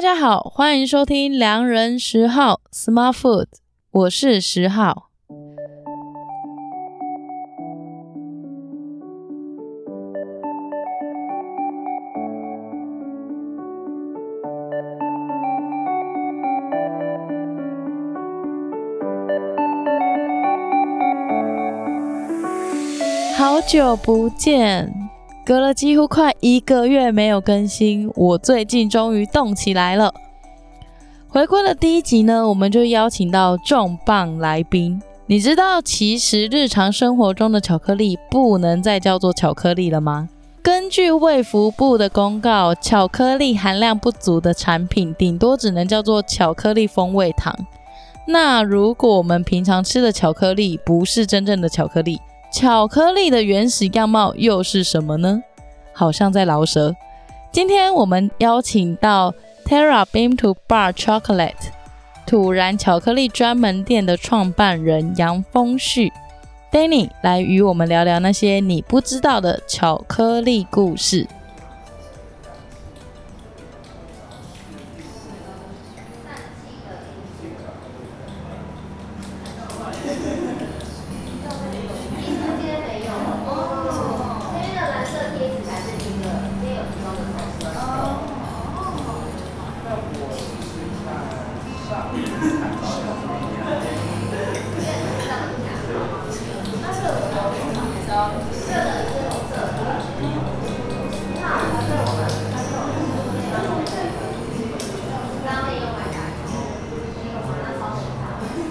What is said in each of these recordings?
大家好，欢迎收听良人十号 Smart Food，我是十号。好久不见。隔了几乎快一个月没有更新，我最近终于动起来了。回归的第一集呢，我们就邀请到重磅来宾。你知道，其实日常生活中的巧克力不能再叫做巧克力了吗？根据卫福部的公告，巧克力含量不足的产品，顶多只能叫做巧克力风味糖。那如果我们平常吃的巧克力不是真正的巧克力，巧克力的原始样貌又是什么呢？好像在饶舌。今天我们邀请到 Terra Bean to Bar Chocolate 土然巧克力专门店的创办人杨峰旭 Danny 来与我们聊聊那些你不知道的巧克力故事。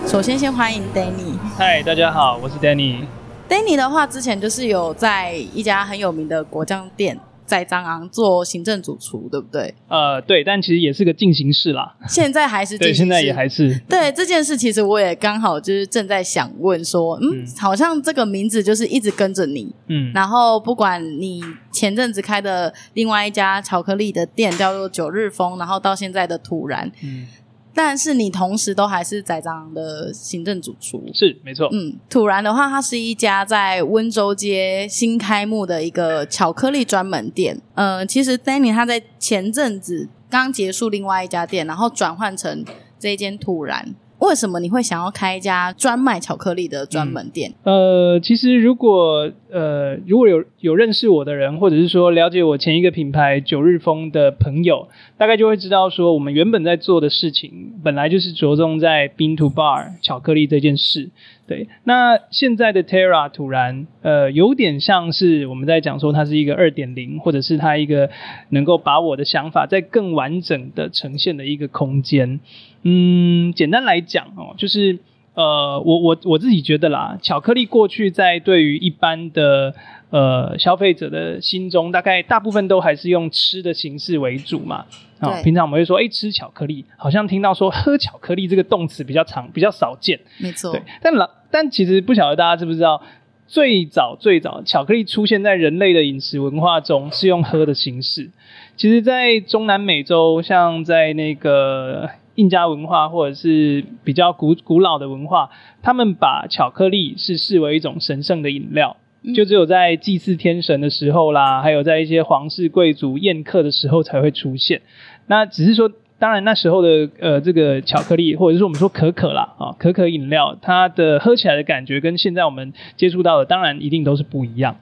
首先，先欢迎 Danny。嗨，大家好，我是 Danny。Danny 的话，之前就是有在一家很有名的果酱店，在张昂做行政主厨，对不对？呃，对，但其实也是个进行式啦。现在还是进行式。对，现在也还是。对这件事，其实我也刚好就是正在想问说，嗯，嗯好像这个名字就是一直跟着你，嗯，然后不管你前阵子开的另外一家巧克力的店叫做九日风，然后到现在的突然，嗯。但是你同时都还是仔张的行政主厨，是没错。嗯，土然的话，它是一家在温州街新开幕的一个巧克力专门店。呃，其实 Danny 他在前阵子刚结束另外一家店，然后转换成这一间土然。为什么你会想要开一家专卖巧克力的专门店？呃，其实如果呃如果有有认识我的人，或者是说了解我前一个品牌九日风的朋友，大概就会知道说，我们原本在做的事情，本来就是着重在冰 to Bar 巧克力这件事。对，那现在的 Terra 突然，呃，有点像是我们在讲说它是一个二点零，或者是它一个能够把我的想法在更完整的呈现的一个空间。嗯，简单来讲哦，就是呃，我我我自己觉得啦，巧克力过去在对于一般的呃消费者的心中，大概大部分都还是用吃的形式为主嘛。啊、哦，平常我们会说，哎、欸，吃巧克力，好像听到说喝巧克力这个动词比较常，比较少见。没错。对，但老，但其实不晓得大家知不知道，最早最早巧克力出现在人类的饮食文化中是用喝的形式。其实，在中南美洲，像在那个印加文化或者是比较古古老的文化，他们把巧克力是视为一种神圣的饮料。就只有在祭祀天神的时候啦，还有在一些皇室贵族宴客的时候才会出现。那只是说，当然那时候的呃这个巧克力，或者是我们说可可啦啊，可可饮料，它的喝起来的感觉跟现在我们接触到的，当然一定都是不一样。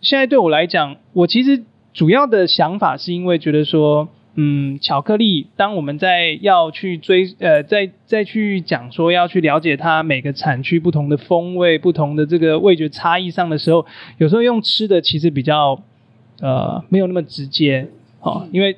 现在对我来讲，我其实主要的想法是因为觉得说。嗯，巧克力，当我们在要去追，呃，再再去讲说要去了解它每个产区不同的风味、不同的这个味觉差异上的时候，有时候用吃的其实比较，呃，没有那么直接，哦，因为，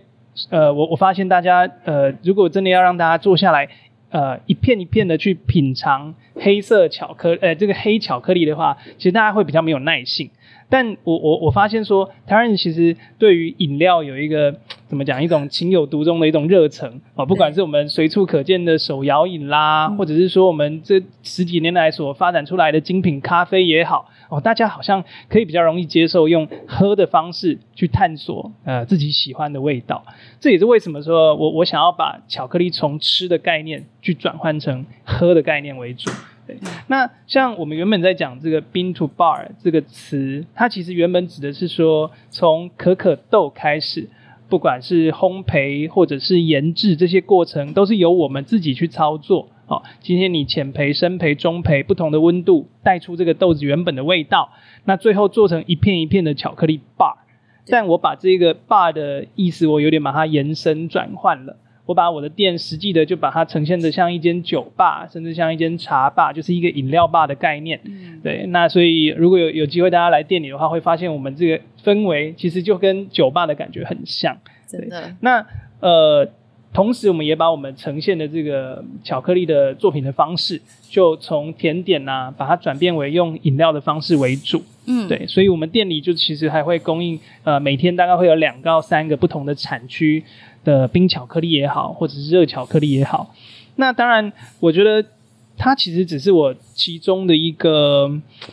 呃，我我发现大家，呃，如果真的要让大家坐下来，呃，一片一片的去品尝黑色巧克，呃，这个黑巧克力的话，其实大家会比较没有耐性。但我我我发现说，台湾人其实对于饮料有一个怎么讲，一种情有独钟的一种热忱啊，不管是我们随处可见的手摇饮啦，或者是说我们这十几年来所发展出来的精品咖啡也好，哦，大家好像可以比较容易接受用喝的方式去探索呃自己喜欢的味道。这也是为什么说我我想要把巧克力从吃的概念去转换成喝的概念为主。对，那像我们原本在讲这个 bean to bar 这个词，它其实原本指的是说，从可可豆开始，不管是烘焙或者是研制这些过程，都是由我们自己去操作。好，今天你浅焙、深焙、中焙，不同的温度带出这个豆子原本的味道，那最后做成一片一片的巧克力 bar。但我把这个 bar 的意思，我有点把它延伸转换了。我把我的店实际的就把它呈现的像一间酒吧，甚至像一间茶吧，就是一个饮料吧的概念。嗯、对，那所以如果有有机会大家来店里的话，会发现我们这个氛围其实就跟酒吧的感觉很像。真的。那呃，同时我们也把我们呈现的这个巧克力的作品的方式，就从甜点啊，把它转变为用饮料的方式为主。嗯，对，所以我们店里就其实还会供应呃，每天大概会有两到三个不同的产区。的冰巧克力也好，或者是热巧克力也好，那当然，我觉得它其实只是我其中的一个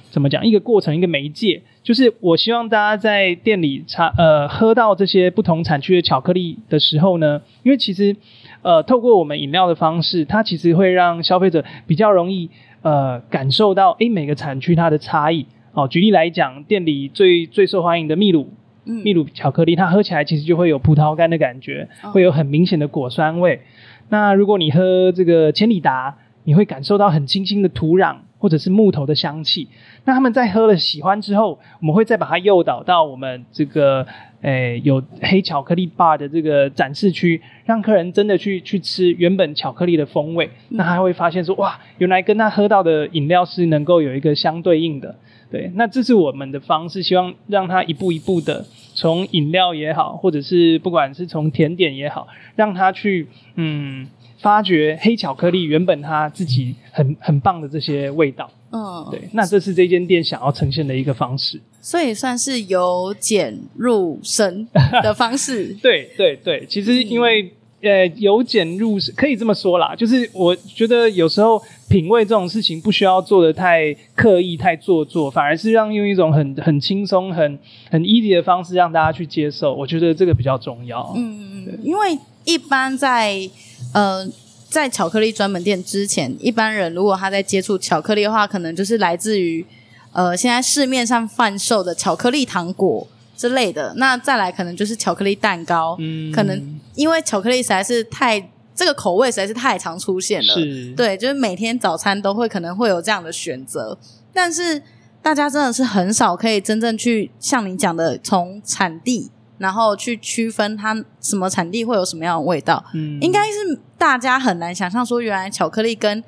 怎么讲，一个过程，一个媒介。就是我希望大家在店里茶呃喝到这些不同产区的巧克力的时候呢，因为其实呃透过我们饮料的方式，它其实会让消费者比较容易呃感受到诶每个产区它的差异。哦，举例来讲，店里最最受欢迎的秘鲁。秘鲁巧克力，它喝起来其实就会有葡萄干的感觉，会有很明显的果酸味。那如果你喝这个千里达，你会感受到很清新的土壤或者是木头的香气。那他们在喝了喜欢之后，我们会再把它诱导到我们这个诶、欸、有黑巧克力 bar 的这个展示区，让客人真的去去吃原本巧克力的风味。那他会发现说，哇，原来跟他喝到的饮料是能够有一个相对应的。对，那这是我们的方式，希望让他一步一步的从饮料也好，或者是不管是从甜点也好，让他去嗯发掘黑巧克力原本它自己很很棒的这些味道。嗯，对，那这是这间店想要呈现的一个方式，所以算是由简入深的方式。对对对，其实因为。呃，由俭入奢可以这么说啦，就是我觉得有时候品味这种事情不需要做的太刻意、太做作，反而是让用一种很很轻松、很很 easy 的方式让大家去接受，我觉得这个比较重要。嗯嗯，因为一般在呃在巧克力专门店之前，一般人如果他在接触巧克力的话，可能就是来自于呃现在市面上贩售的巧克力糖果。之类的，那再来可能就是巧克力蛋糕，嗯，可能因为巧克力实在是太这个口味实在是太常出现了，对，就是每天早餐都会可能会有这样的选择，但是大家真的是很少可以真正去像你讲的从产地，然后去区分它什么产地会有什么样的味道，嗯，应该是大家很难想象说原来巧克力跟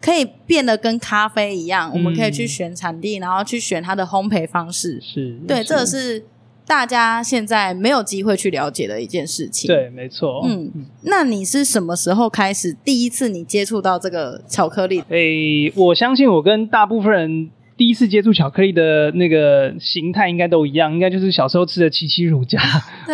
可以变得跟咖啡一样，嗯，我们可以去选产地，然后去选它的烘焙方式，是对，是这个是。大家现在没有机会去了解的一件事情。对，没错。嗯，那你是什么时候开始第一次你接触到这个巧克力？诶，我相信我跟大部分人。第一次接触巧克力的那个形态应该都一样，应该就是小时候吃的七七乳加，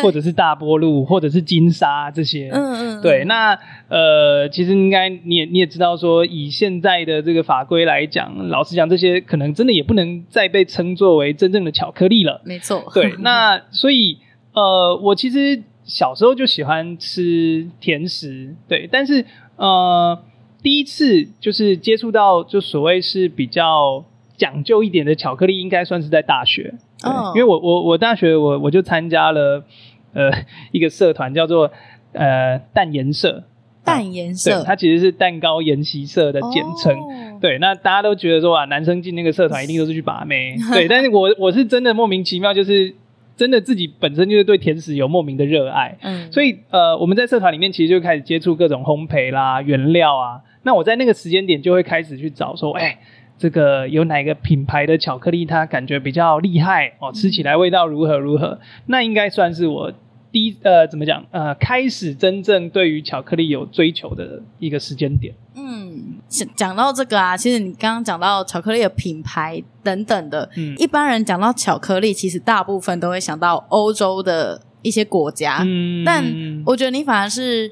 或者是大波露，或者是金沙这些。嗯嗯。对，那呃，其实应该你也你也知道说，以现在的这个法规来讲，老实讲，这些可能真的也不能再被称作为真正的巧克力了。没错。对，那所以呃，我其实小时候就喜欢吃甜食，对，但是呃，第一次就是接触到就所谓是比较。讲究一点的巧克力应该算是在大学，对，oh. 因为我我我大学我我就参加了呃一个社团叫做呃蛋颜社，蛋研社，对，它其实是蛋糕研习社的简称，oh. 对，那大家都觉得说啊，男生进那个社团一定都是去把妹，对，但是我我是真的莫名其妙，就是真的自己本身就是对甜食有莫名的热爱，嗯，所以呃我们在社团里面其实就开始接触各种烘焙啦、原料啊，那我在那个时间点就会开始去找说，哎、欸。这个有哪个品牌的巧克力，它感觉比较厉害哦，吃起来味道如何如何？那应该算是我第一呃，怎么讲呃，开始真正对于巧克力有追求的一个时间点。嗯，讲讲到这个啊，其实你刚刚讲到巧克力的品牌等等的，嗯，一般人讲到巧克力，其实大部分都会想到欧洲的一些国家，嗯，但我觉得你反而是。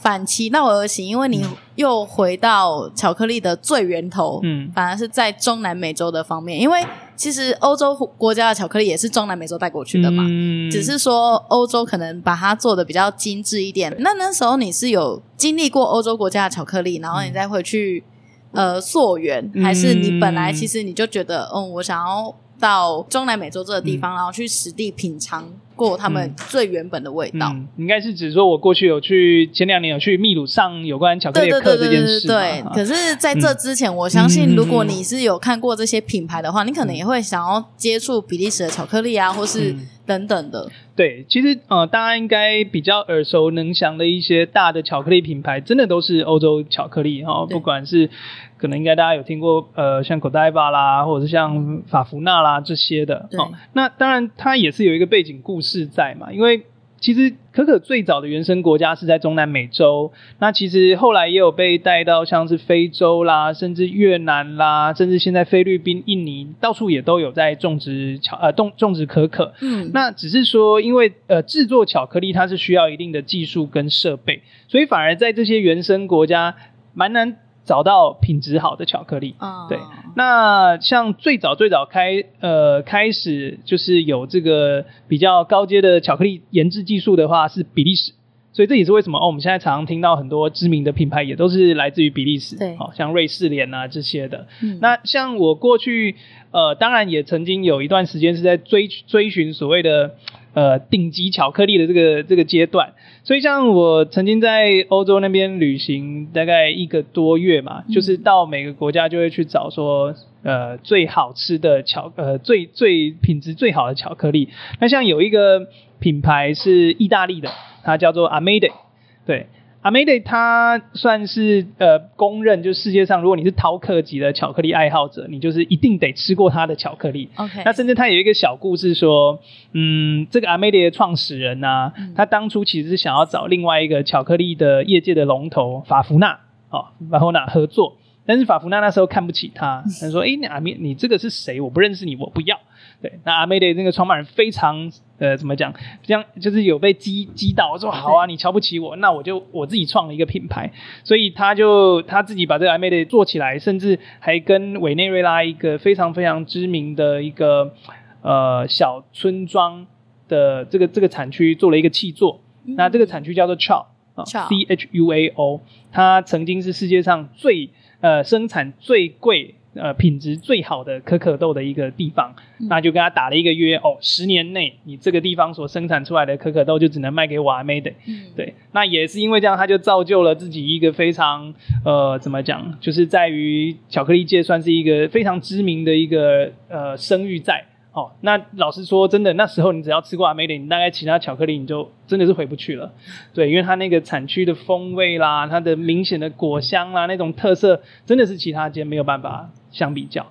反其道而行，因为你又回到巧克力的最源头，嗯，反而是在中南美洲的方面，因为其实欧洲国家的巧克力也是中南美洲带过去的嘛，嗯，只是说欧洲可能把它做的比较精致一点。那那时候你是有经历过欧洲国家的巧克力，然后你再回去呃溯源，还是你本来其实你就觉得，嗯，我想要到中南美洲这个地方，然后去实地品尝过他们最原本的味道。嗯，应该是指说我过去有去前两年有去秘鲁上有关巧克力课这件事。对，可是在这之前，我相信如果你是有看过这些品牌的话，你可能也会想要接触比利时的巧克力啊，或是等等的。对，其实呃，大家应该比较耳熟能详的一些大的巧克力品牌，真的都是欧洲巧克力哈、哦，不管是可能应该大家有听过呃，像 Godiva 啦，或者是像法芙娜啦这些的哦。那当然，它也是有一个背景故事在嘛，因为。其实可可最早的原生国家是在中南美洲，那其实后来也有被带到像是非洲啦，甚至越南啦，甚至现在菲律宾、印尼到处也都有在种植巧呃种种植可可。嗯，那只是说因为呃制作巧克力它是需要一定的技术跟设备，所以反而在这些原生国家蛮难。找到品质好的巧克力，嗯，对。那像最早最早开呃开始就是有这个比较高阶的巧克力研制技术的话是比利时，所以这也是为什么哦我们现在常常听到很多知名的品牌也都是来自于比利时，对，好像瑞士莲啊这些的。嗯，那像我过去呃当然也曾经有一段时间是在追追寻所谓的。呃，顶级巧克力的这个这个阶段，所以像我曾经在欧洲那边旅行大概一个多月嘛，嗯、就是到每个国家就会去找说，呃，最好吃的巧，呃，最最品质最好的巧克力。那像有一个品牌是意大利的，它叫做 Amade，对。Amede 它算是呃公认，就世界上如果你是饕客级的巧克力爱好者，你就是一定得吃过它的巧克力。OK，那甚至它有一个小故事说，嗯，这个 Amede 的创始人呢、啊，他、嗯、当初其实是想要找另外一个巧克力的业界的龙头法芙娜，哦，法芙娜合作，但是法芙娜那时候看不起他，他说，哎、欸，阿米，你这个是谁？我不认识你，我不要。对，那 Amede 那个创办人非常呃，怎么讲？这样就是有被激激到，我说好啊，你瞧不起我，那我就我自己创了一个品牌，所以他就他自己把这个 Amede 做起来，甚至还跟委内瑞拉一个非常非常知名的一个呃小村庄的这个这个产区做了一个契作。嗯、那这个产区叫做 Chao 啊，C H U A O，它曾经是世界上最呃生产最贵。呃，品质最好的可可豆的一个地方，嗯、那就跟他打了一个约哦，十年内你这个地方所生产出来的可可豆就只能卖给我 Amede。嗯，对，那也是因为这样，他就造就了自己一个非常呃，怎么讲，就是在于巧克力界算是一个非常知名的一个呃声誉在。哦，那老实说，真的那时候你只要吃过 Amede，你大概其他巧克力你就真的是回不去了。对，因为它那个产区的风味啦，它的明显的果香啦，那种特色真的是其他间没有办法相比较。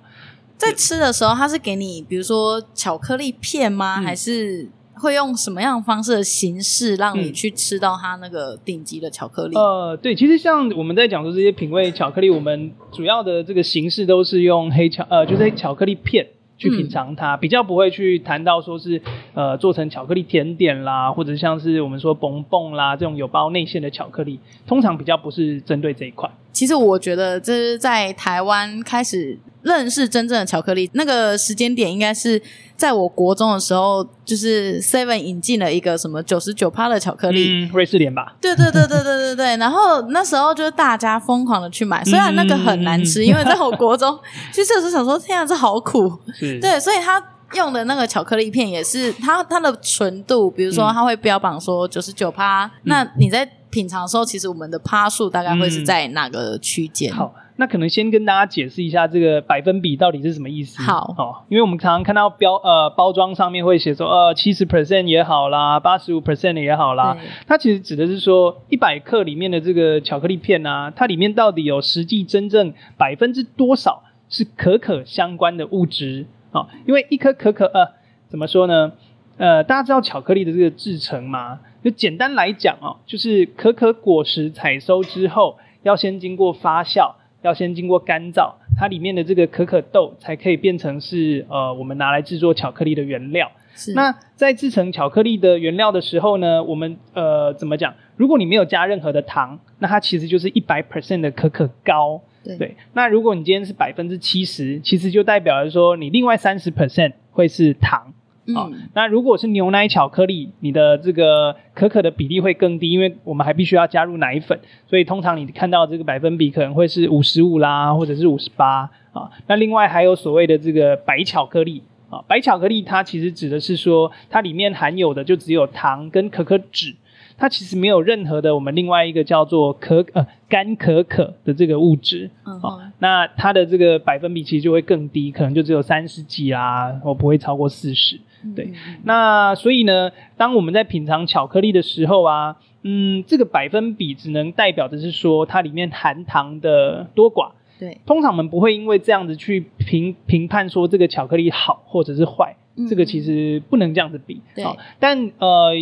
在吃的时候，它是给你比如说巧克力片吗？嗯、还是会用什么样的方式的形式让你去吃到它那个顶级的巧克力？呃，对，其实像我们在讲说这些品味巧克力，我们主要的这个形式都是用黑巧呃，就是巧克力片。去品尝它，比较不会去谈到说是呃做成巧克力甜点啦，或者像是我们说蹦蹦啦这种有包内馅的巧克力，通常比较不是针对这一块。其实我觉得这是在台湾开始认识真正的巧克力那个时间点，应该是在我国中的时候，就是 Seven 引进了一个什么九十九趴的巧克力，嗯，瑞士莲吧？对对对对对对对。然后那时候就是大家疯狂的去买，虽然那个很难吃，嗯、因为在我国中，其实是想说天啊，这好苦。是对，所以他用的那个巧克力片也是它它的纯度，比如说他会标榜说九十九趴，嗯、那你在。品尝的时候，其实我们的趴数大概会是在哪个区间？嗯，好，那可能先跟大家解释一下这个百分比到底是什么意思。好，哦，因为我们常常看到标呃包装上面会写说呃七十 percent 也好啦，八十五 percent 也好啦，它其实指的是说一百克里面的这个巧克力片啊，它里面到底有实际真正百分之多少是可可相关的物质啊？哦，因为一颗可可呃怎么说呢？呃，大家知道巧克力的这个制成吗？就简单来讲哦，就是可可果实采收之后，要先经过发酵，要先经过干燥，它里面的这个可可豆才可以变成是呃我们拿来制作巧克力的原料。是。那在制成巧克力的原料的时候呢，我们呃怎么讲？如果你没有加任何的糖，那它其实就是一百 percent 的可可膏。对。对。那如果你今天是百分之七十，其实就代表着说你另外三十 percent 会是糖。好，那如果是牛奶巧克力，你的这个可可的比例会更低，因为我们还必须要加入奶粉，所以通常你看到这个百分比可能会是五十五啦，或者是五十八啊。那另外还有所谓的这个白巧克力，啊，白巧克力它其实指的是说，它里面含有的就只有糖跟可可脂，它其实没有任何的我们另外一个叫做可呃干可可的这个物质。嗯，好，那它的这个百分比其实就会更低，可能就只有三十几啊，我不会超过四十。对，那所以呢，当我们在品尝巧克力的时候啊，嗯，这个百分比只能代表的是说它里面含糖的多寡。对，通常我们不会因为这样子去评评判说这个巧克力好或者是坏，嗯，这个其实不能这样子比。对，但呃，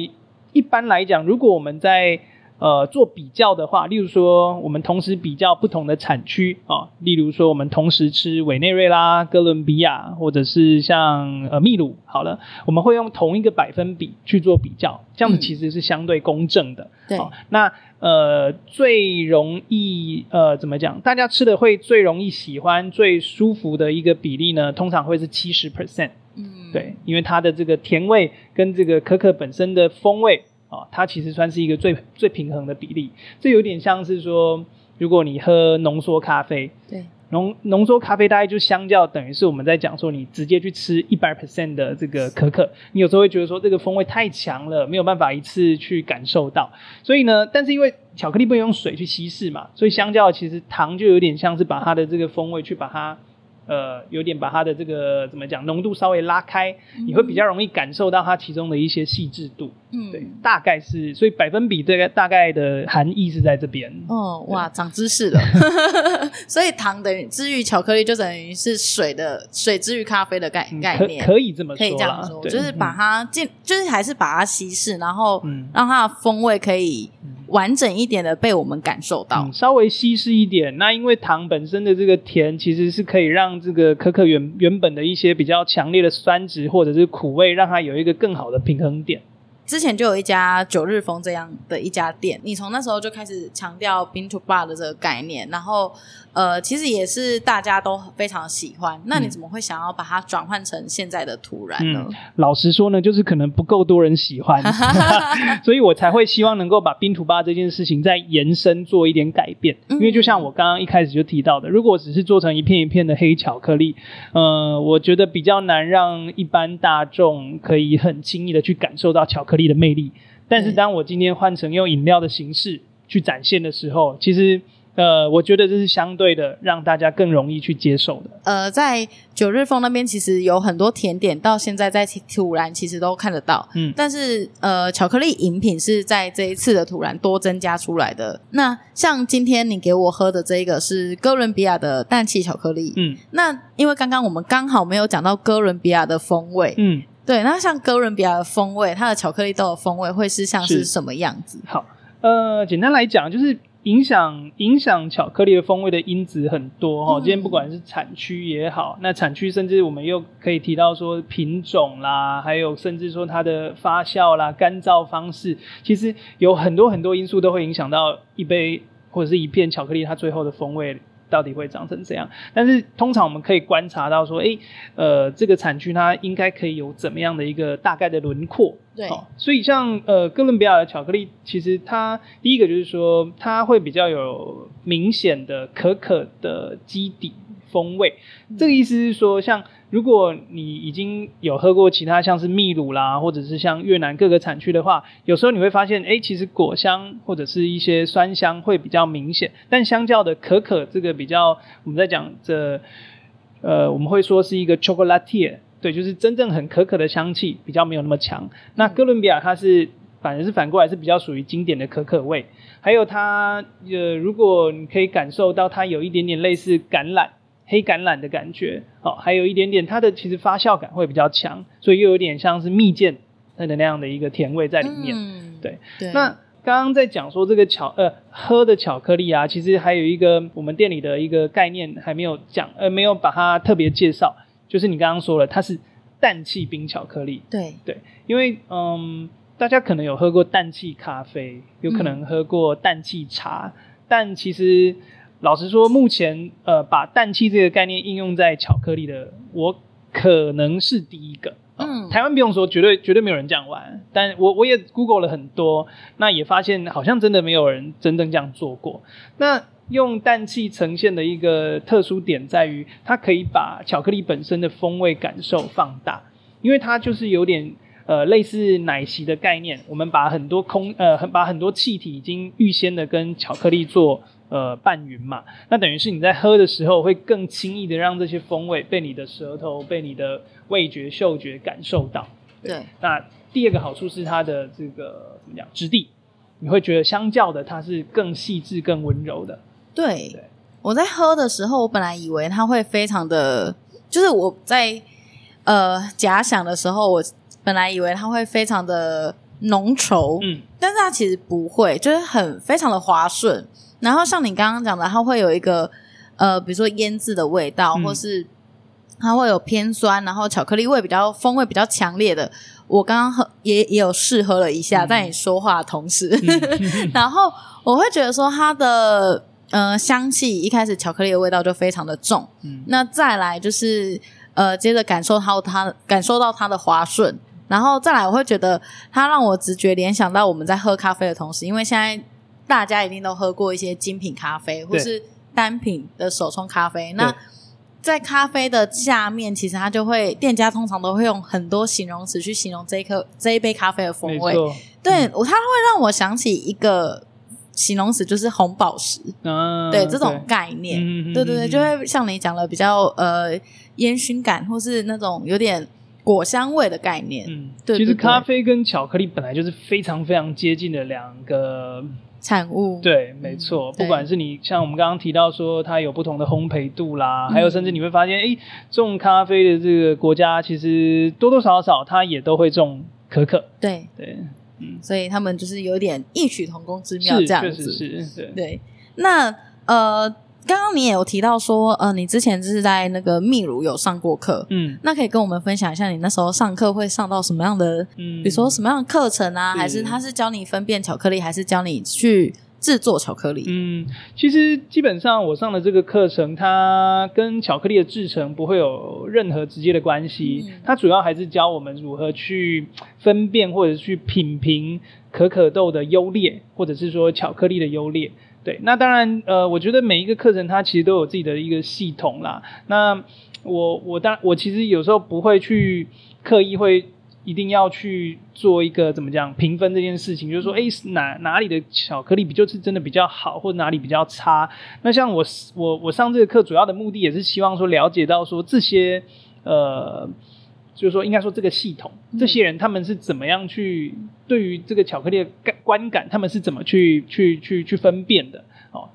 一般来讲，如果我们在呃，做比较的话，例如说，我们同时比较不同的产区啊，例如说，我们同时吃委内瑞拉、哥伦比亚，或者是像呃秘鲁，好了，我们会用同一个百分比去做比较，这样子其实是相对公正的。对、嗯，那呃，最容易呃怎么讲？大家吃的会最容易喜欢、最舒服的一个比例呢，通常会是七十 percent。嗯，对，因为它的这个甜味跟这个可可本身的风味。哦，它其实算是一个最最平衡的比例，这有点像是说，如果你喝浓缩咖啡，对，浓浓缩咖啡大概就相较等于是我们在讲说，你直接去吃一百 percent 的这个可可，你有时候会觉得说这个风味太强了，没有办法一次去感受到。所以呢，但是因为巧克力不能用水去稀释嘛，所以相较其实糖就有点像是把它的这个风味去把它。呃，有点把它的这个怎么讲浓度稍微拉开，嗯，你会比较容易感受到它其中的一些细致度。嗯，对，大概是，所以百分比这个大概的含义是在这边。哦，哇，长知识了。所以糖等于之于巧克力，就等于是水的水之于咖啡的概概念，可可以这么说，可以这样说，就是把它进，就是还是把它稀释，然后让它的风味可以。完整一点的被我们感受到，嗯，稍微稀释一点。那因为糖本身的这个甜，其实是可以让这个可可原原本的一些比较强烈的酸值或者是苦味，让它有一个更好的平衡点。之前就有一家九日风这样的一家店，你从那时候就开始强调 bean to bar 的这个概念，然后呃，其实也是大家都非常喜欢。那你怎么会想要把它转换成现在的土燃呢？嗯，老实说呢，就是可能不够多人喜欢，所以我才会希望能够把冰土吧这件事情再延伸做一点改变。因为就像我刚刚一开始就提到的，如果只是做成一片一片的黑巧克力，呃，我觉得比较难让一般大众可以很轻易的去感受到巧克力。力的魅力，但是当我今天换成用饮料的形式去展现的时候，其实呃，我觉得这是相对的让大家更容易去接受的。呃，在九日峰那边其实有很多甜点，到现在在土燃其实都看得到。嗯，但是呃，巧克力饮品是在这一次的土燃多增加出来的。那像今天你给我喝的这个是哥伦比亚的氮气巧克力。嗯，那因为刚刚我们刚好没有讲到哥伦比亚的风味。嗯。对，那像哥伦比亚的风味，它的巧克力豆的风味会是像是什么样子？好，呃，简单来讲，就是影响影响巧克力的风味的因子很多哈、哦。今天不管是产区也好，那产区甚至我们又可以提到说品种啦，还有甚至说它的发酵啦、干燥方式，其实有很多很多因素都会影响到一杯或者是一片巧克力它最后的风味。到底会长成这样？但是通常我们可以观察到说，诶，呃，这个产区它应该可以有怎么样的一个大概的轮廓？对，哦，所以像呃哥伦比亚的巧克力，其实它第一个就是说，它会比较有明显的可可的基底风味。嗯，这个意思是说，像。如果你已经有喝过其他像是秘鲁啦，或者是像越南各个产区的话，有时候你会发现，哎，其实果香或者是一些酸香会比较明显，但相较的可可这个比较，我们在讲这，呃，我们会说是一个 chocolatier，对，就是真正很可可的香气比较没有那么强。那哥伦比亚它是反而是反过来是比较属于经典的可可味，还有它，呃，如果你可以感受到它有一点点类似橄榄。黑橄榄的感觉，哦，还有一点点它的其实发酵感会比较强，所以又有点像是蜜饯它的那样的一个甜味在里面。嗯，对。对。那刚刚在讲说这个巧呃喝的巧克力啊，其实还有一个我们店里的一个概念还没有讲，呃，没有把它特别介绍，就是你刚刚说了，它是氮气冰巧克力。对对，因为嗯，大家可能有喝过氮气咖啡，有可能喝过氮气茶，嗯，但其实。老实说，目前呃，把氮气这个概念应用在巧克力的，我可能是第一个。嗯，台湾不用说，绝对绝对没有人这样玩。但我我也 Google 了很多，那也发现好像真的没有人真正这样做过。那用氮气呈现的一个特殊点在于，它可以把巧克力本身的风味感受放大，因为它就是有点呃类似奶昔的概念。我们把很多空呃把很多气体已经预先的跟巧克力做呃拌匀嘛，那等于是你在喝的时候会更轻易的让这些风味被你的舌头、被你的味觉、嗅觉感受到。对，对那第二个好处是它的这个怎么讲质地，你会觉得相较的它是更细致、更温柔的。对，对我在喝的时候，我本来以为它会非常的，就是我在呃假想的时候，我本来以为它会非常的浓稠，嗯，但是它其实不会，就是很非常的滑顺。然后像你刚刚讲的，它会有一个呃，比如说腌制的味道，嗯、或是它会有偏酸，然后巧克力味比较风味比较强烈的。我刚刚喝也也有试喝了一下，嗯、在你说话的同时，嗯、然后我会觉得说它的。呃，香气一开始巧克力的味道就非常的重，嗯，那再来就是呃，接着感受到它感受到它的滑顺，然后再来我会觉得它让我直觉联想到我们在喝咖啡的同时，因为现在大家一定都喝过一些精品咖啡或是单品的手冲咖啡，那在咖啡的下面，其实它就会店家通常都会用很多形容词去形容这一颗这一杯咖啡的风味，对我，它会让我想起一个。形容词就是红宝石，啊、对这种概念，对，对对对，就会像你讲的比较呃烟熏感，或是那种有点果香味的概念。嗯，对，对，对。其实咖啡跟巧克力本来就是非常非常接近的两个产物。对，没错。嗯、不管是你像我们刚刚提到说它有不同的烘焙度啦，嗯、还有甚至你会发现，哎，种咖啡的这个国家其实多多少少它也都会种可可。对对。对嗯，所以他们就是有点异曲同工之妙，这样子。是，是，对。对，那呃，刚刚你也有提到说，呃，你之前就是在那个秘鲁有上过课，嗯，那可以跟我们分享一下，你那时候上课会上到什么样的，嗯，比如说什么样的课程啊，是还是他是教你分辨巧克力，还是教你去？制作巧克力，嗯，其实基本上我上的这个课程，它跟巧克力的制成不会有任何直接的关系。嗯、它主要还是教我们如何去分辨或者去品评可可豆的优劣，或者是说巧克力的优劣。对，那当然，呃，我觉得每一个课程它其实都有自己的一个系统啦。那我我当我其实有时候不会去刻意会。一定要去做一个怎么讲评分这件事情，就是说，哎，哪哪里的巧克力比就是真的比较好，或者哪里比较差？那像我我我上这个课主要的目的也是希望说了解到说这些呃，就是说应该说这个系统，这些人他们是怎么样去对于这个巧克力的观感，他们是怎么去去去去分辨的？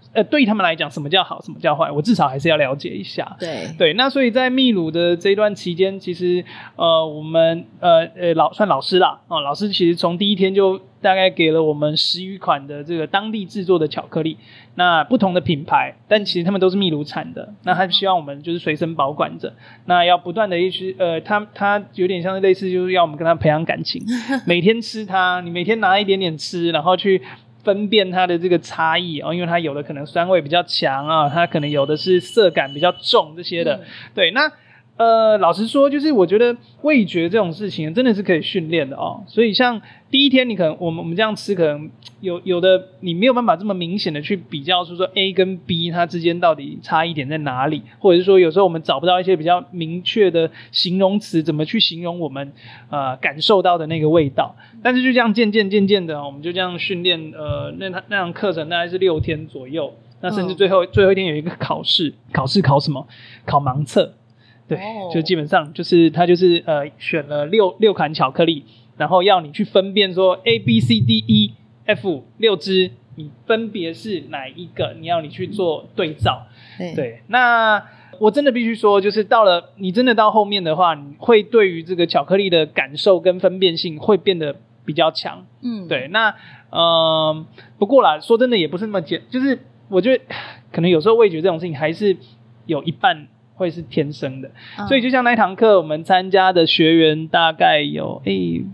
哦，呃，对于他们来讲，什么叫好，什么叫坏，我至少还是要了解一下。对对，那所以在秘鲁的这一段期间，其实呃，我们呃呃老算老师啦，哦，老师其实从第一天就大概给了我们十余款的这个当地制作的巧克力，那不同的品牌，但其实他们都是秘鲁产的。那他希望我们就是随身保管着，那要不断的一直呃，他他有点像是类似，就是要我们跟他培养感情，每天吃它，你每天拿一点点吃，然后去。分辨它的这个差异哦，因为它有的可能酸味比较强啊，它可能有的是涩感比较重这些的。嗯、对，那呃，老实说，就是我觉得味觉这种事情真的是可以训练的哦。所以像第一天你可能我们我们这样吃，可能有有的你没有办法这么明显的去比较出说 A 跟 B 它之间到底差异点在哪里，或者是说有时候我们找不到一些比较明确的形容词，怎么去形容我们呃感受到的那个味道。但是就这样渐渐渐渐的，我们就这样训练，呃，那那样课程大概是六天左右，那甚至最后、最后一天有一个考试，考试考什么？考盲测，对，哦、就基本上就是他就是呃选了六六款巧克力，然后要你去分辨说 A B C D E F 六支，你分别是哪一个？你要你去做对照，对，对，那。我真的必须说，就是到了你真的到后面的话，你会对于这个巧克力的感受跟分辨性会变得比较强。嗯，对。那呃，不过啦，说真的也不是那么简，就是我觉得可能有时候味觉这种事情还是有一半会是天生的。嗯、所以就像那一堂课，我们参加的学员大概有诶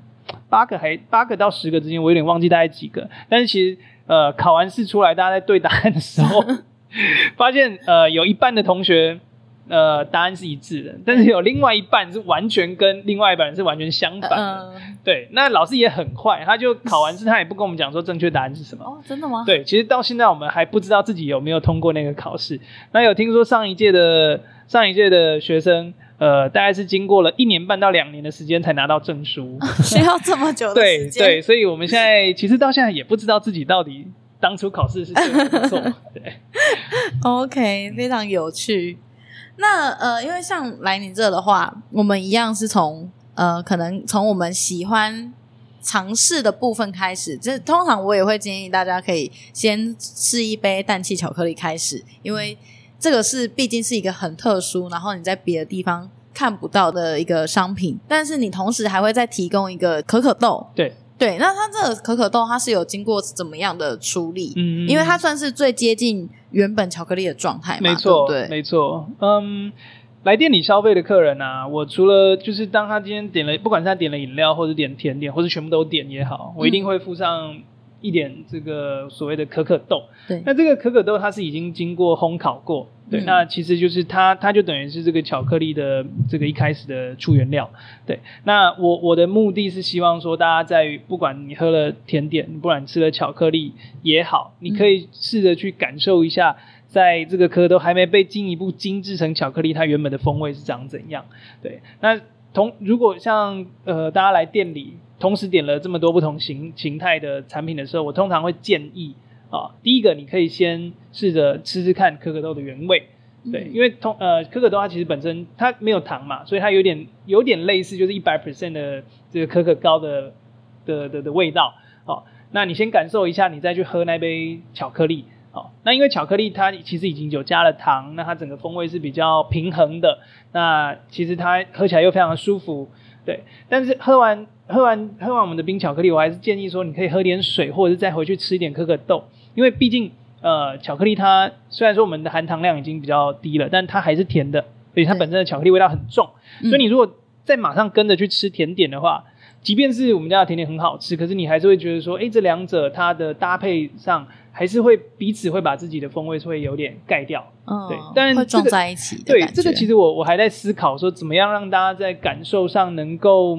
八个还八个到十个之间，我有点忘记大概几个。但是其实呃考完试出来，大家在对答案的时候，发现呃有一半的同学。呃，答案是一致的，但是有另外一半是完全跟另外一半是完全相反的。呃、对，那老师也很坏，他就考完试，他也不跟我们讲说正确答案是什么。哦，真的吗？对，其实到现在我们还不知道自己有没有通过那个考试。那有听说上一届的上一届的学生，呃，大概是经过了一年半到两年的时间才拿到证书，需要这么久的时间。对对，所以我们现在其实到现在也不知道自己到底当初考试是怎么做。对，OK，非常有趣。那呃，因为像来你这的话，我们一样是从呃，可能从我们喜欢尝试的部分开始。这通常我也会建议大家可以先试一杯氮气巧克力开始，因为这个是毕竟是一个很特殊，然后你在别的地方看不到的一个商品。但是你同时还会再提供一个可可豆，对对。那它这个可可豆它是有经过怎么样的处理？嗯，因为它算是最接近。原本巧克力的状态嘛，没错，对，对，没错。嗯，来店里消费的客人啊，我除了就是当他今天点了，不管是他点了饮料，或者点甜点，或者全部都点也好，我一定会附上一点这个所谓的可可豆。对，那这个可可豆它是已经经过烘烤过。对，那其实就是它，它就等于是这个巧克力的这个一开始的出原料。对，那我我的目的是希望说，大家在不管你喝了甜点，不管你吃了巧克力也好，你可以试着去感受一下，在这个可可豆还没被进一步精制成巧克力，它原本的风味是长怎样。对，那同如果像呃大家来店里同时点了这么多不同形形态的产品的时候，我通常会建议。啊，第一个你可以先试着吃吃看可可豆的原味，对，因为通呃可可豆它其实本身它没有糖嘛，所以它有点有点类似就是一百 percent 的这个可可膏的的的的味道。哦，那你先感受一下，你再去喝那杯巧克力。哦，那因为巧克力它其实已经有加了糖，那它整个风味是比较平衡的。那其实它喝起来又非常的舒服，对。但是喝完喝完喝完我们的冰巧克力，我还是建议说你可以喝点水，或者是再回去吃一点可可豆。因为毕竟，呃，巧克力它虽然说我们的含糖量已经比较低了，但它还是甜的，所以它本身的巧克力味道很重。所以你如果再马上跟着去吃甜点的话，即便是我们家的甜点很好吃，可是你还是会觉得说，哎，这两者它的搭配上还是会彼此会把自己的风味会有点盖掉。嗯，对，但是、这个、会撞在一起。对，这个其实我我还在思考说，怎么样让大家在感受上能够，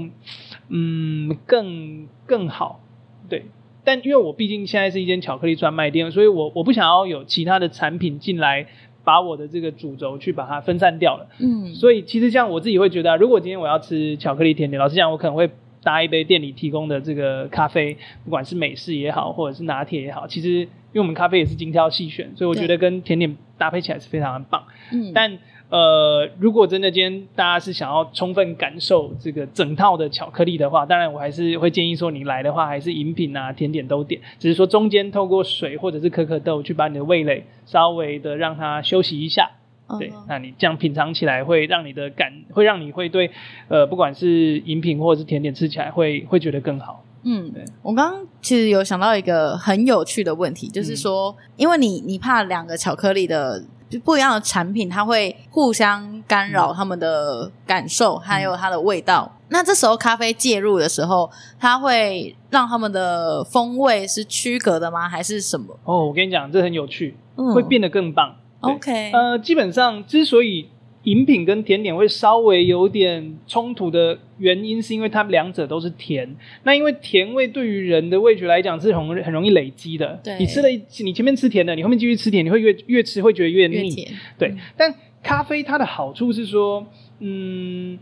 嗯，更更好。对。但因为我毕竟现在是一间巧克力专卖店，所以我我不想要有其他的产品进来，把我的这个主轴去把它分散掉了。嗯，所以其实像我自己会觉得，如果今天我要吃巧克力甜点，老实讲，我可能会搭一杯店里提供的这个咖啡，不管是美式也好，或者是拿铁也好，其实因为我们咖啡也是精挑细选，所以我觉得跟甜点搭配起来是非常的棒。嗯，但。呃，如果真的今天大家是想要充分感受这个整套的巧克力的话，当然我还是会建议说，你来的话还是饮品啊、甜点都点，只是说中间透过水或者是可可豆去把你的味蕾稍微的让它休息一下。对，那你这样品尝起来会让你的感，会让你会对呃，不管是饮品或者是甜点吃起来会会觉得更好。嗯，对，我刚刚其实有想到一个很有趣的问题，就是说，嗯、因为你你怕两个巧克力的。就不一样的产品，它会互相干扰他们的感受，嗯、还有它的味道。嗯、那这时候咖啡介入的时候，它会让他们的风味是区隔的吗？还是什么？哦，我跟你讲，这很有趣，嗯、会变得更棒。OK，呃，基本上之所以。饮品跟甜点会稍微有点冲突的原因，是因为它们两者都是甜。那因为甜味对于人的味觉来讲是很很容易累积的。对，你吃了一，你前面吃甜的，你后面继续吃甜，你会越越吃会觉得越腻。越。对，嗯、但咖啡它的好处是说，嗯。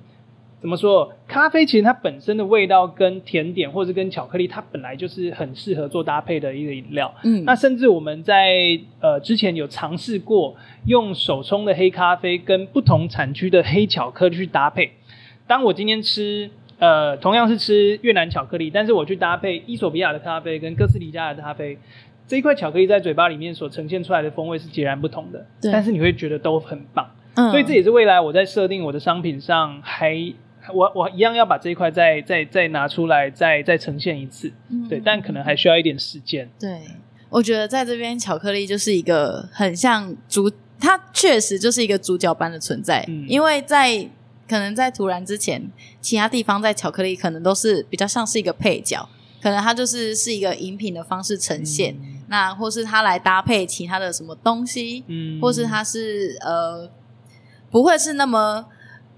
怎么说？咖啡其实它本身的味道跟甜点，或者是跟巧克力，它本来就是很适合做搭配的一个饮料。嗯，那甚至我们在呃之前有尝试过用手冲的黑咖啡跟不同产区的黑巧克力去搭配。当我今天吃呃同样是吃越南巧克力，但是我去搭配伊索比亚的咖啡跟哥斯迪加的咖啡，这一块巧克力在嘴巴里面所呈现出来的风味是截然不同的。对，但是你会觉得都很棒。嗯，所以这也是未来我在设定我的商品上还。我我一样要把这一块再再再拿出来，再再呈现一次，嗯、对，但可能还需要一点时间。对，我觉得在这边巧克力就是一个很像主，它确实就是一个主角般的存在。嗯，因为在可能在突然之前，其他地方在巧克力可能都是比较像是一个配角，可能它就是是一个饮品的方式呈现，嗯、那或是它来搭配其他的什么东西，嗯，或是它是呃。不会是那么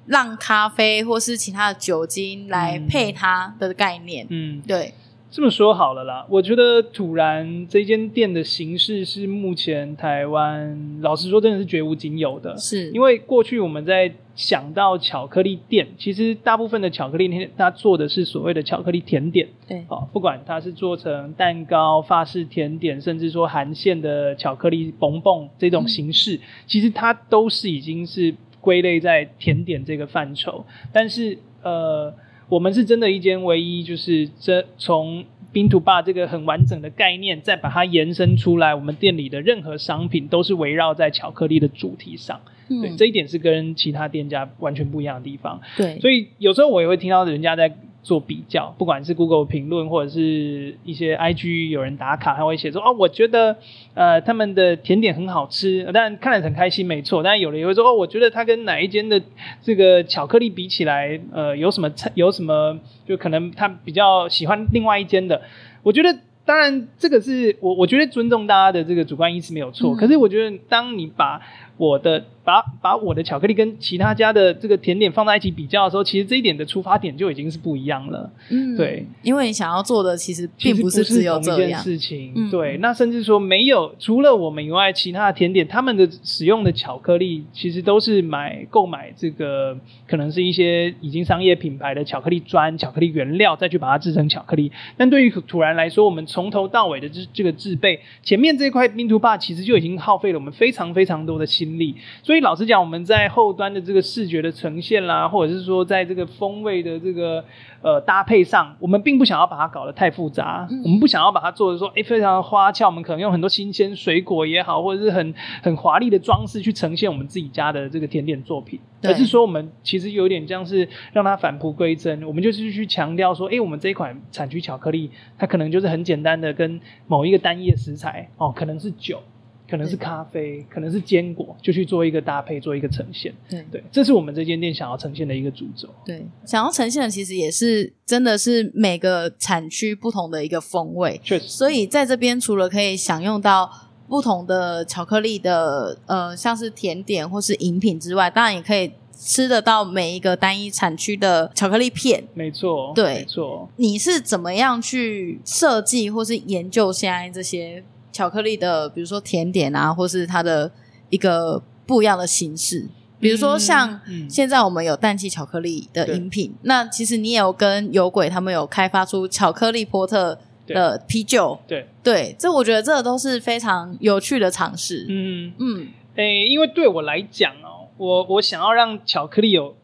让咖啡或是其他的酒精来配它的概念。嗯，对。这么说好了啦，我觉得土然这间店的形式是目前台湾老实说真的是绝无仅有的。是因为过去我们在想到巧克力店，其实大部分的巧克力店它做的是所谓的巧克力甜点。对，哦，不管它是做成蛋糕、法式甜点，甚至说含馅的巧克力蹦蹦这种形式，嗯、其实它都是已经是归类在甜点这个范畴。但是呃。我们是真的一间唯一，就是这从 Bean to Bar 这个很完整的概念，再把它延伸出来，我们店里的任何商品都是围绕在巧克力的主题上。嗯、对，这一点是跟其他店家完全不一样的地方。对，所以有时候我也会听到人家在。做比较，不管是 Google 评论或者是一些 IG 有人打卡，他会写说哦，我觉得呃他们的甜点很好吃，当然看了很开心，没错。但有人也会说哦，我觉得他跟哪一间的这个巧克力比起来，呃，有什么有什么，就可能他比较喜欢另外一间的。我觉得当然这个是我我觉得尊重大家的这个主观意识没有错，嗯、可是我觉得当你把我的把把我的巧克力跟其他家的这个甜点放在一起比较的时候，其实这一点的出发点就已经是不一样了。嗯，对，因为你想要做的其实并不是只有这件事情。嗯、对，那甚至说没有除了我们以外，其他的甜点他们的使用的巧克力其实都是买购买这个可能是一些已经商业品牌的巧克力砖、巧克力原料再去把它制成巧克力。但对于土然来说，我们从头到尾的这这个制备，前面这块 Bean to Bar 其实就已经耗费了我们非常非常多的心。力，所以老实讲，我们在后端的这个视觉的呈现啦，或者是说在这个风味的这个呃搭配上，我们并不想要把它搞得太复杂，嗯、我们不想要把它做的说，哎，非常的花俏，我们可能用很多新鲜水果也好，或者是很很华丽的装饰去呈现我们自己家的这个甜点作品，而是说我们其实有点像是让它返璞归真，我们就是去强调说，哎，我们这一款产区巧克力，它可能就是很简单的跟某一个单一的食材哦，可能是酒。可能是咖啡，可能是坚果，就去做一个搭配，做一个呈现。对对，这是我们这间店想要呈现的一个主轴。对，想要呈现的其实也是真的是每个产区不同的一个风味。确实。所以在这边除了可以享用到不同的巧克力的呃，像是甜点或是饮品之外，当然也可以吃得到每一个单一产区的巧克力片。没错，对，没错。你是怎么样去设计或是研究现在这些？巧克力的，比如说甜点啊，或是它的一个不一样的形式，比如说像现在我们有氮气巧克力的饮品，嗯嗯、那其实你也有跟有鬼他们有开发出巧克力波特的啤酒，对。对，这我觉得这都是非常有趣的尝试。嗯。嗯，诶、欸，因为对我来讲哦，我我想要让巧克力有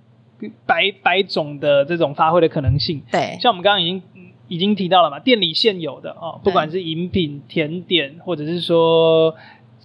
百百种的这种发挥的可能性。对，像我们刚刚已经。已经提到了嘛，店里现有的哦，不管是饮品、甜点，或者是说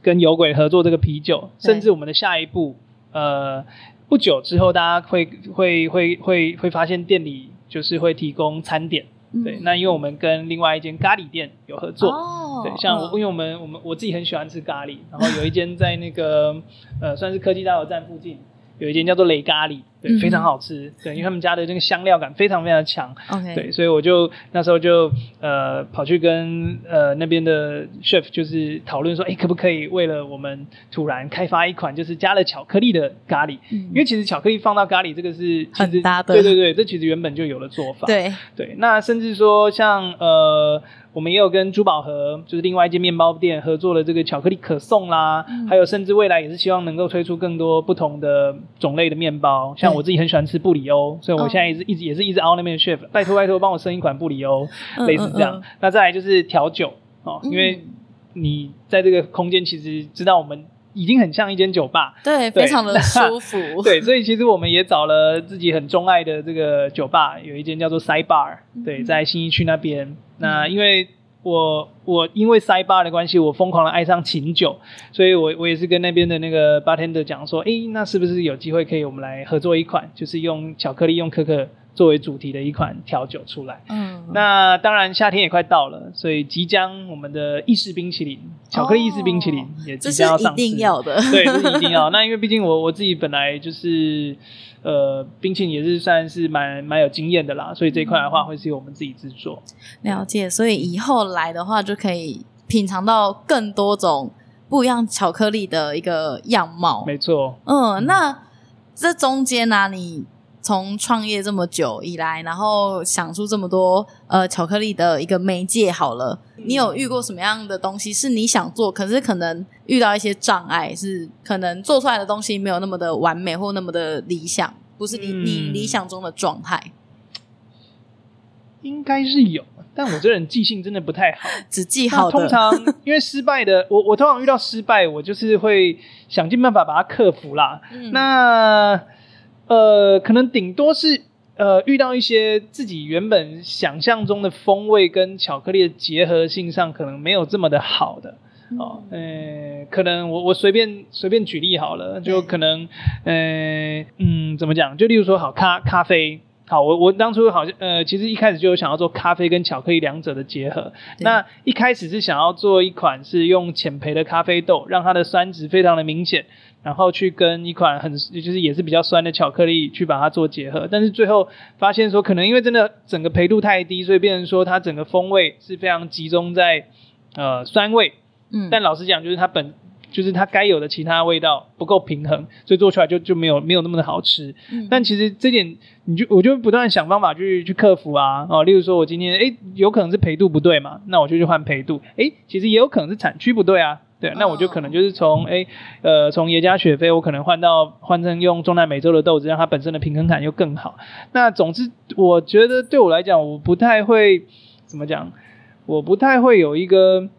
跟有鬼合作这个啤酒，甚至我们的下一步，呃，不久之后大家会会会会会发现店里就是会提供餐点，嗯、对，那因为我们跟另外一间咖喱店有合作，哦、对，像因为我们我们我自己很喜欢吃咖喱，然后有一间在那个呃算是科技大楼站附近。有一间叫做雷咖喱，对，嗯、非常好吃，对，因为他们家的那个香料感非常非常强.对，所以我就那时候就呃跑去跟呃那边的 chef 就是讨论说，哎，可不可以为了我们突然开发一款就是加了巧克力的咖喱？嗯、因为其实巧克力放到咖喱这个是其实很搭的，对对对，这其实原本就有了做法，对对，那甚至说像呃。我们也有跟珠宝盒，就是另外一间面包店合作了这个巧克力可颂啦，嗯、还有甚至未来也是希望能够推出更多不同的种类的面包。像我自己很喜欢吃布里欧，所以我现在也是一直、哦、也是一直熬那边的 chef，拜托拜托帮我生一款布里欧，嗯、类似这样。那再来就是调酒哦，因为你在这个空间其实知道我们已经很像一间酒吧，对，对非常的舒服。对，所以其实我们也找了自己很钟爱的这个酒吧，有一间叫做 Sidebar，对，在新一区那边。那因为我我因为塞巴的关系，我疯狂的爱上琴酒，所以我我也是跟那边的那个 bartender 讲说，诶，那是不是有机会可以我们来合作一款，就是用巧克力用可可作为主题的一款调酒出来。嗯，那当然夏天也快到了，所以即将我们的意式冰淇淋，巧克力意式冰淇淋也即将要上市。一定要的，对，这是一定要。那因为毕竟我我自己本来就是。呃，冰淇淋也是算是蛮蛮有经验的啦，所以这一块的话会是由我们自己制作。了解，所以以后来的话就可以品尝到更多种不一样巧克力的一个样貌。没错，嗯，那这中间呢、啊，你从创业这么久以来，然后想出这么多呃巧克力的一个媒介，好了，你有遇过什么样的东西是你想做，可是可能遇到一些障碍，是可能做出来的东西没有那么的完美或那么的理想，不是你、嗯、你理想中的状态？应该是有，但我这人记性真的不太好，只记好的。通常 因为失败的，我我通常遇到失败，我就是会想尽办法把它克服啦。嗯、那呃，可能顶多是呃遇到一些自己原本想象中的风味跟巧克力的结合性上可能没有这么的好的、嗯、哦。呃，可能我我随便随便举例好了，就可能呃嗯怎么讲？就例如说好咖咖啡。好，我我当初好像呃，其实一开始就有想要做咖啡跟巧克力两者的结合。那一开始是想要做一款是用浅焙的咖啡豆，让它的酸值非常的明显，然后去跟一款很就是也是比较酸的巧克力去把它做结合。但是最后发现说，可能因为真的整个焙度太低，所以变成说它整个风味是非常集中在呃酸味。嗯，但老实讲，就是它本。就是它该有的其他味道不够平衡，所以做出来就就没有没有那么的好吃。嗯、但其实这点你就我就不断想方法去去克服啊哦，例如说我今天诶有可能是焙度不对嘛，那我就去换焙度。诶其实也有可能是产区不对啊，对，那我就可能就是从诶呃从耶加雪菲我可能换到换成用中南美洲的豆子，让它本身的平衡感又更好。那总之我觉得对我来讲，我不太会怎么讲，我不太会有一个。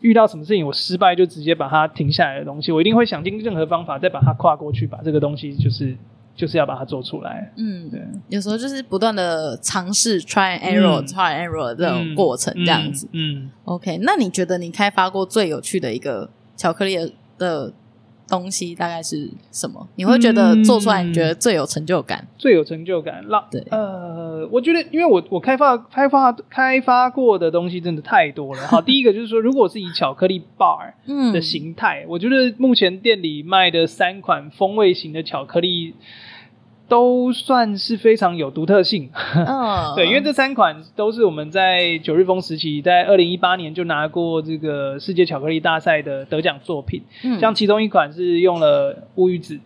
遇到什么事情我失败就直接把它停下来的东西，我一定会想尽任何方法再把它跨过去，把这个东西就是就是要把它做出来。嗯，对，有时候就是不断的尝试 try and error，try、嗯、and error 这种过程这样子。嗯，嗯，OK，那你觉得你开发过最有趣的一个巧克力的东西大概是什么？你会觉得做出来你觉得最有成就感？嗯、最有成就感，那对，呃，我觉得因为我我开发开发开发过的东西真的太多了。好，第一个就是说，如果是以巧克力 bar 的形态，嗯、我觉得目前店里卖的三款风味型的巧克力。都算是非常有独特性，嗯，对，因为这三款都是我们在九日风时期，在二零一八年就拿过这个世界巧克力大赛的得奖作品，嗯，像其中一款是用了乌鱼子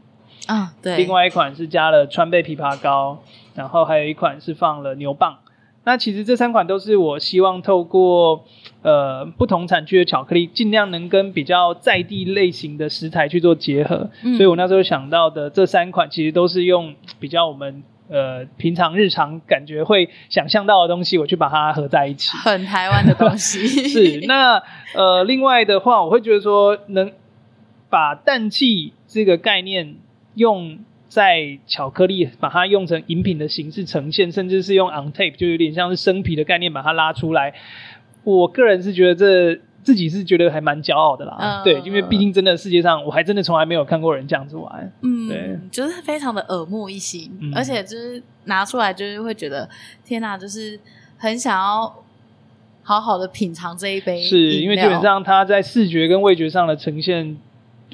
啊，对，另外一款是加了川贝枇杷膏，然后还有一款是放了牛蒡。那其实这三款都是我希望透过呃不同产区的巧克力，尽量能跟比较在地类型的食材去做结合。嗯、所以我那时候想到的这三款，其实都是用比较我们呃平常日常感觉会想象到的东西，我去把它合在一起。很台湾的东西。是。那呃另外的话，我会觉得说能把氮气这个概念用。在巧克力把它用成饮品的形式呈现，甚至是用 on tape，就有点像是生皮的概念把它拉出来。我个人是觉得这自己是觉得还蛮骄傲的啦，嗯、对，因为毕竟真的世界上我还真的从来没有看过人这样子玩，嗯，对，就是非常的耳目一新，嗯、而且就是拿出来就是会觉得天哪，就是很想要好好的品尝这一杯，是因为基本上它在视觉跟味觉上的呈现。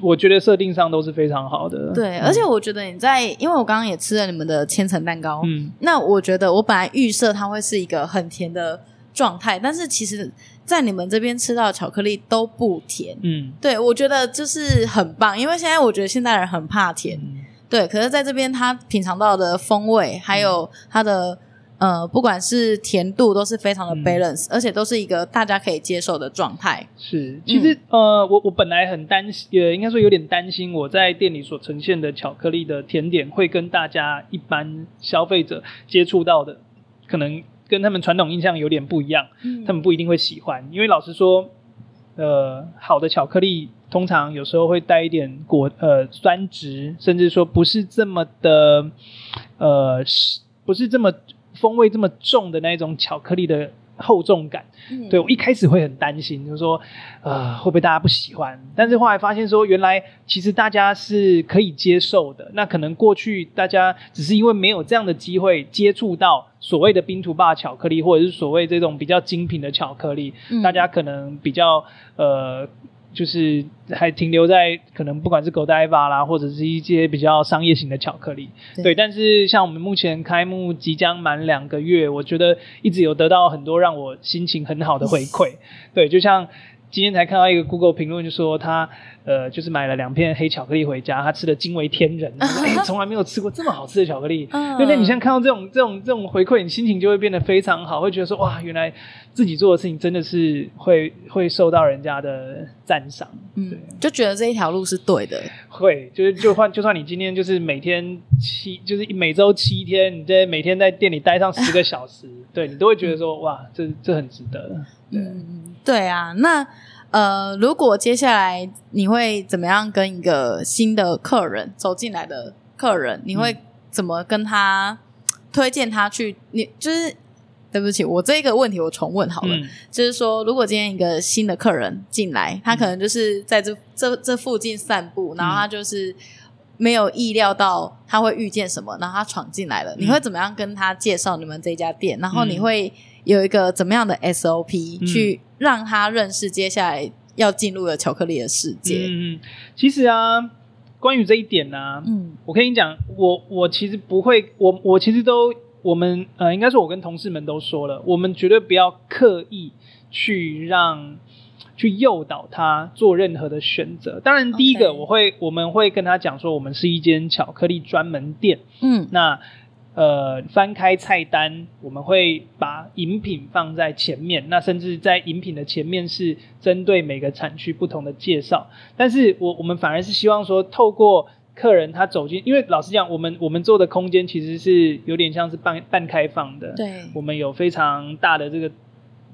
我觉得设定上都是非常好的。对，嗯、而且我觉得你在，因为我刚刚也吃了你们的千层蛋糕，嗯，那我觉得我本来预设它会是一个很甜的状态，但是其实，在你们这边吃到的巧克力都不甜，嗯，对，我觉得就是很棒，因为现在我觉得现代人很怕甜，嗯、对，可是在这边他品尝到的风味还有它的。呃，不管是甜度都是非常的 balance，嗯，而且都是一个大家可以接受的状态。是，其实，嗯，呃，我我本来很担心，也应该说有点担心，我在店里所呈现的巧克力的甜点会跟大家一般消费者接触到的，可能跟他们传统印象有点不一样，嗯，他们不一定会喜欢。因为老实说，呃，好的巧克力通常有时候会带一点果呃酸质，甚至说不是这么的呃，不是这么。风味这么重的那一种巧克力的厚重感，嗯、对，我一开始会很担心，就是说，呃，会不会大家不喜欢？但是后来发现说，原来其实大家是可以接受的。那可能过去大家只是因为没有这样的机会接触到所谓的冰图霸巧克力，或者是所谓这种比较精品的巧克力，嗯、大家可能比较呃。就是还停留在可能不管是 Godiva 啦，或者是一些比较商业型的巧克力，对，对。但是像我们目前开幕即将满两个月，我觉得一直有得到很多让我心情很好的回馈。对，就像今天才看到一个 Google 评论，就说他呃，就是买了两片黑巧克力回家，他吃的惊为天人，哎，从来没有吃过这么好吃的巧克力。对、嗯，那你现在看到这种这种这种回馈，你心情就会变得非常好，会觉得说哇，原来自己做的事情真的是会会受到人家的赞赏。嗯，就觉得这一条路是对的。会，就是就算就算你今天就是每天七，就是每周七天，你在每天在店里待上十个小时，对你都会觉得说哇，这这很值得。对。嗯对啊，那呃，如果接下来你会怎么样跟一个新的客人走进来的客人，你会怎么跟他推荐他去？你就是对不起，我这个问题我重问好了，嗯、就是说，如果今天一个新的客人进来，他可能就是在这这这附近散步，然后他就是没有意料到他会遇见什么，然后他闯进来了，你会怎么样跟他介绍你们这家店？然后你会有一个怎么样的 SOP 去？让他认识接下来要进入的巧克力的世界。嗯，其实啊，关于这一点呢、啊，嗯，我跟你讲，我我其实不会，我我其实都，我们呃，应该说，我跟同事们都说了，我们绝对不要刻意去让去诱导他做任何的选择。当然，第一个我会.我们会跟他讲说，我们是一间巧克力专门店。嗯，那。呃，翻开菜单，我们会把饮品放在前面，那甚至在饮品的前面是针对每个产区不同的介绍。但是我我们反而是希望说，透过客人他走进，因为老实讲，我们我们做的空间其实是有点像是半半开放的，对，我们有非常大的这个。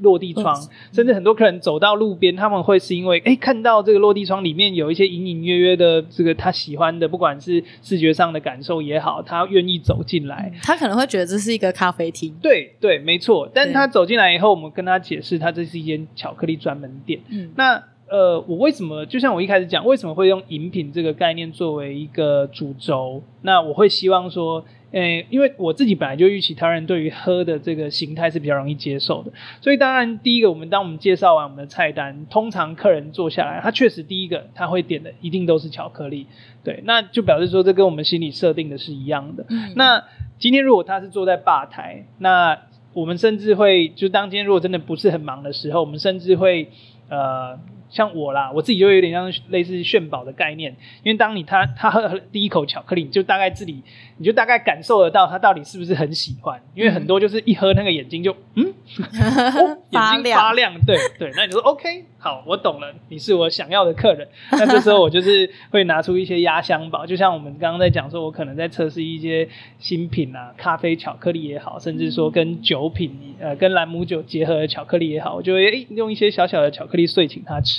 落地窗，甚至很多客人走到路边，他们会是因为诶看到这个落地窗里面有一些隐隐约约的这个他喜欢的，不管是视觉上的感受也好，他愿意走进来。他可能会觉得这是一个咖啡厅。对对，没错。但他走进来以后，我们跟他解释，他这是一间巧克力专门店。嗯，那呃，我为什么就像我一开始讲，为什么会用饮品这个概念作为一个主轴？那我会希望说。诶，因为我自己本来就预期他人对于喝的这个形态是比较容易接受的，所以当然第一个，我们当我们介绍完我们的菜单，通常客人坐下来，他确实第一个他会点的一定都是巧克力，对，那就表示说这跟我们心里设定的是一样的。嗯。那今天如果他是坐在吧台，那我们甚至会就当今天如果真的不是很忙的时候，我们甚至会呃。像我啦，我自己就有点像类似炫宝的概念，因为当你他他喝第一口巧克力，你就大概自己，你就大概感受得到他到底是不是很喜欢，因为很多就是一喝那个眼睛就嗯，哦、眼睛发亮，对对，那你就说 OK，好，我懂了，你是我想要的客人，那这时候我就是会拿出一些压箱宝，就像我们刚刚在讲说，我可能在测试一些新品啊，咖啡巧克力也好，甚至说跟酒品呃跟兰姆酒结合的巧克力也好，我就会诶用一些小小的巧克力碎请他吃。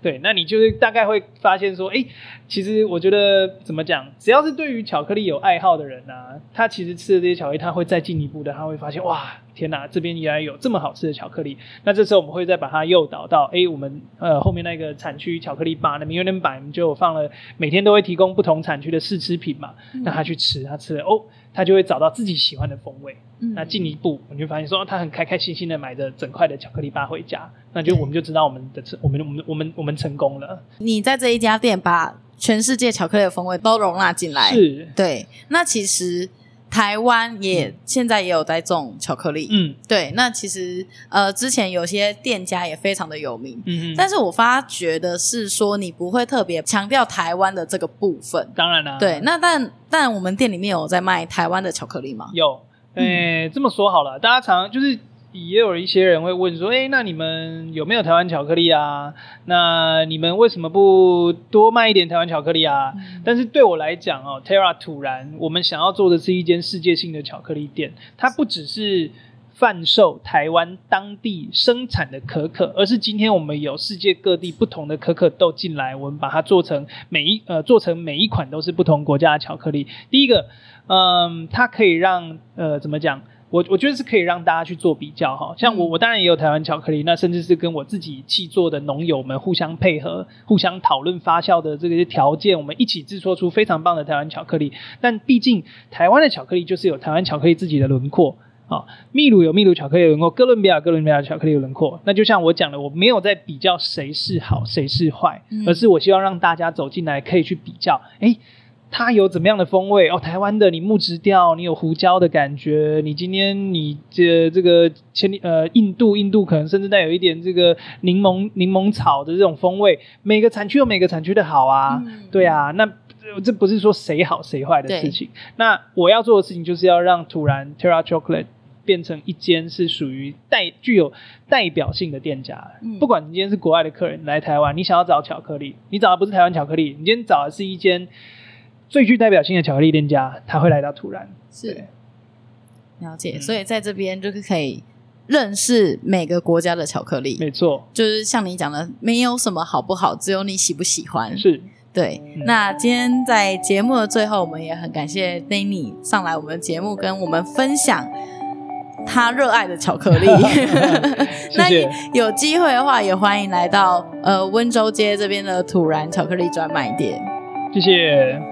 对，那你就是大概会发现说，哎，其实我觉得怎么讲，只要是对于巧克力有爱好的人啊，他其实吃的这些巧克力，他会再进一步的，他会发现，哇，天哪，这边原来有这么好吃的巧克力。那这时候我们会再把它诱导到，哎，我们呃后面那个产区巧克力吧，那名媛版就放了，每天都会提供不同产区的试吃品嘛，让他去吃，他吃了哦。他就会找到自己喜欢的风味。嗯，那进一步，我就发现说，他很开开心心的买着整块的巧克力巴回家，那就我们就知道我们的成，我们我们我们我们成功了。你在这一家店把全世界巧克力的风味都容纳进来，是对。那其实。台湾也、嗯、现在也有在种巧克力，嗯，对。那其实呃，之前有些店家也非常的有名，嗯嗯。但是我发觉的是说，你不会特别强调台湾的这个部分。当然啦，对。那但但我们店里面有在卖台湾的巧克力吗？有。诶、欸，这么说好了，大家常就是。也有一些人会问说：“诶，那你们有没有台湾巧克力啊？那你们为什么不多卖一点台湾巧克力啊？”嗯、但是对我来讲哦，Terra 土然，我们想要做的是一间世界性的巧克力店。它不只是贩售台湾当地生产的可可，而是今天我们有世界各地不同的可可豆进来，我们把它做成每一呃做成每一款都是不同国家的巧克力。第一个，嗯，它可以让呃怎么讲？我我觉得是可以让大家去做比较哈，像我我当然也有台湾巧克力，那甚至是跟我自己制作的农友们互相配合、互相讨论发酵的这个条件，我们一起制作出非常棒的台湾巧克力。但毕竟台湾的巧克力就是有台湾巧克力自己的轮廓啊，秘鲁有秘鲁巧克力的轮廓，哥伦比亚哥伦比亚巧克力的轮廓。那就像我讲的，我没有在比较谁是好谁是坏，而是我希望让大家走进来可以去比较，诶它有怎么样的风味哦？台湾的你木质调，你有胡椒的感觉。你今天你这这个千里呃印度印度可能甚至带有一点这个柠檬柠檬草的这种风味。每个产区有每个产区的好啊，嗯、对啊。那这不是说谁好谁坏的事情。那我要做的事情就是要让土然 Terra Chocolate 变成一间是属于代具有代表性的店家。嗯、不管你今天是国外的客人来台湾，你想要找巧克力，你找的不是台湾巧克力，你今天找的是一间。最具代表性的巧克力店家，他会来到土然，是了解，嗯、所以在这边就是可以认识每个国家的巧克力，没错，就是像你讲的，没有什么好不好，只有你喜不喜欢。是，对。嗯、那今天在节目的最后，我们也很感谢 Danny 上来我们的节目，跟我们分享他热爱的巧克力。那有机会的话，也欢迎来到呃温州街这边的土然巧克力专卖店。谢谢。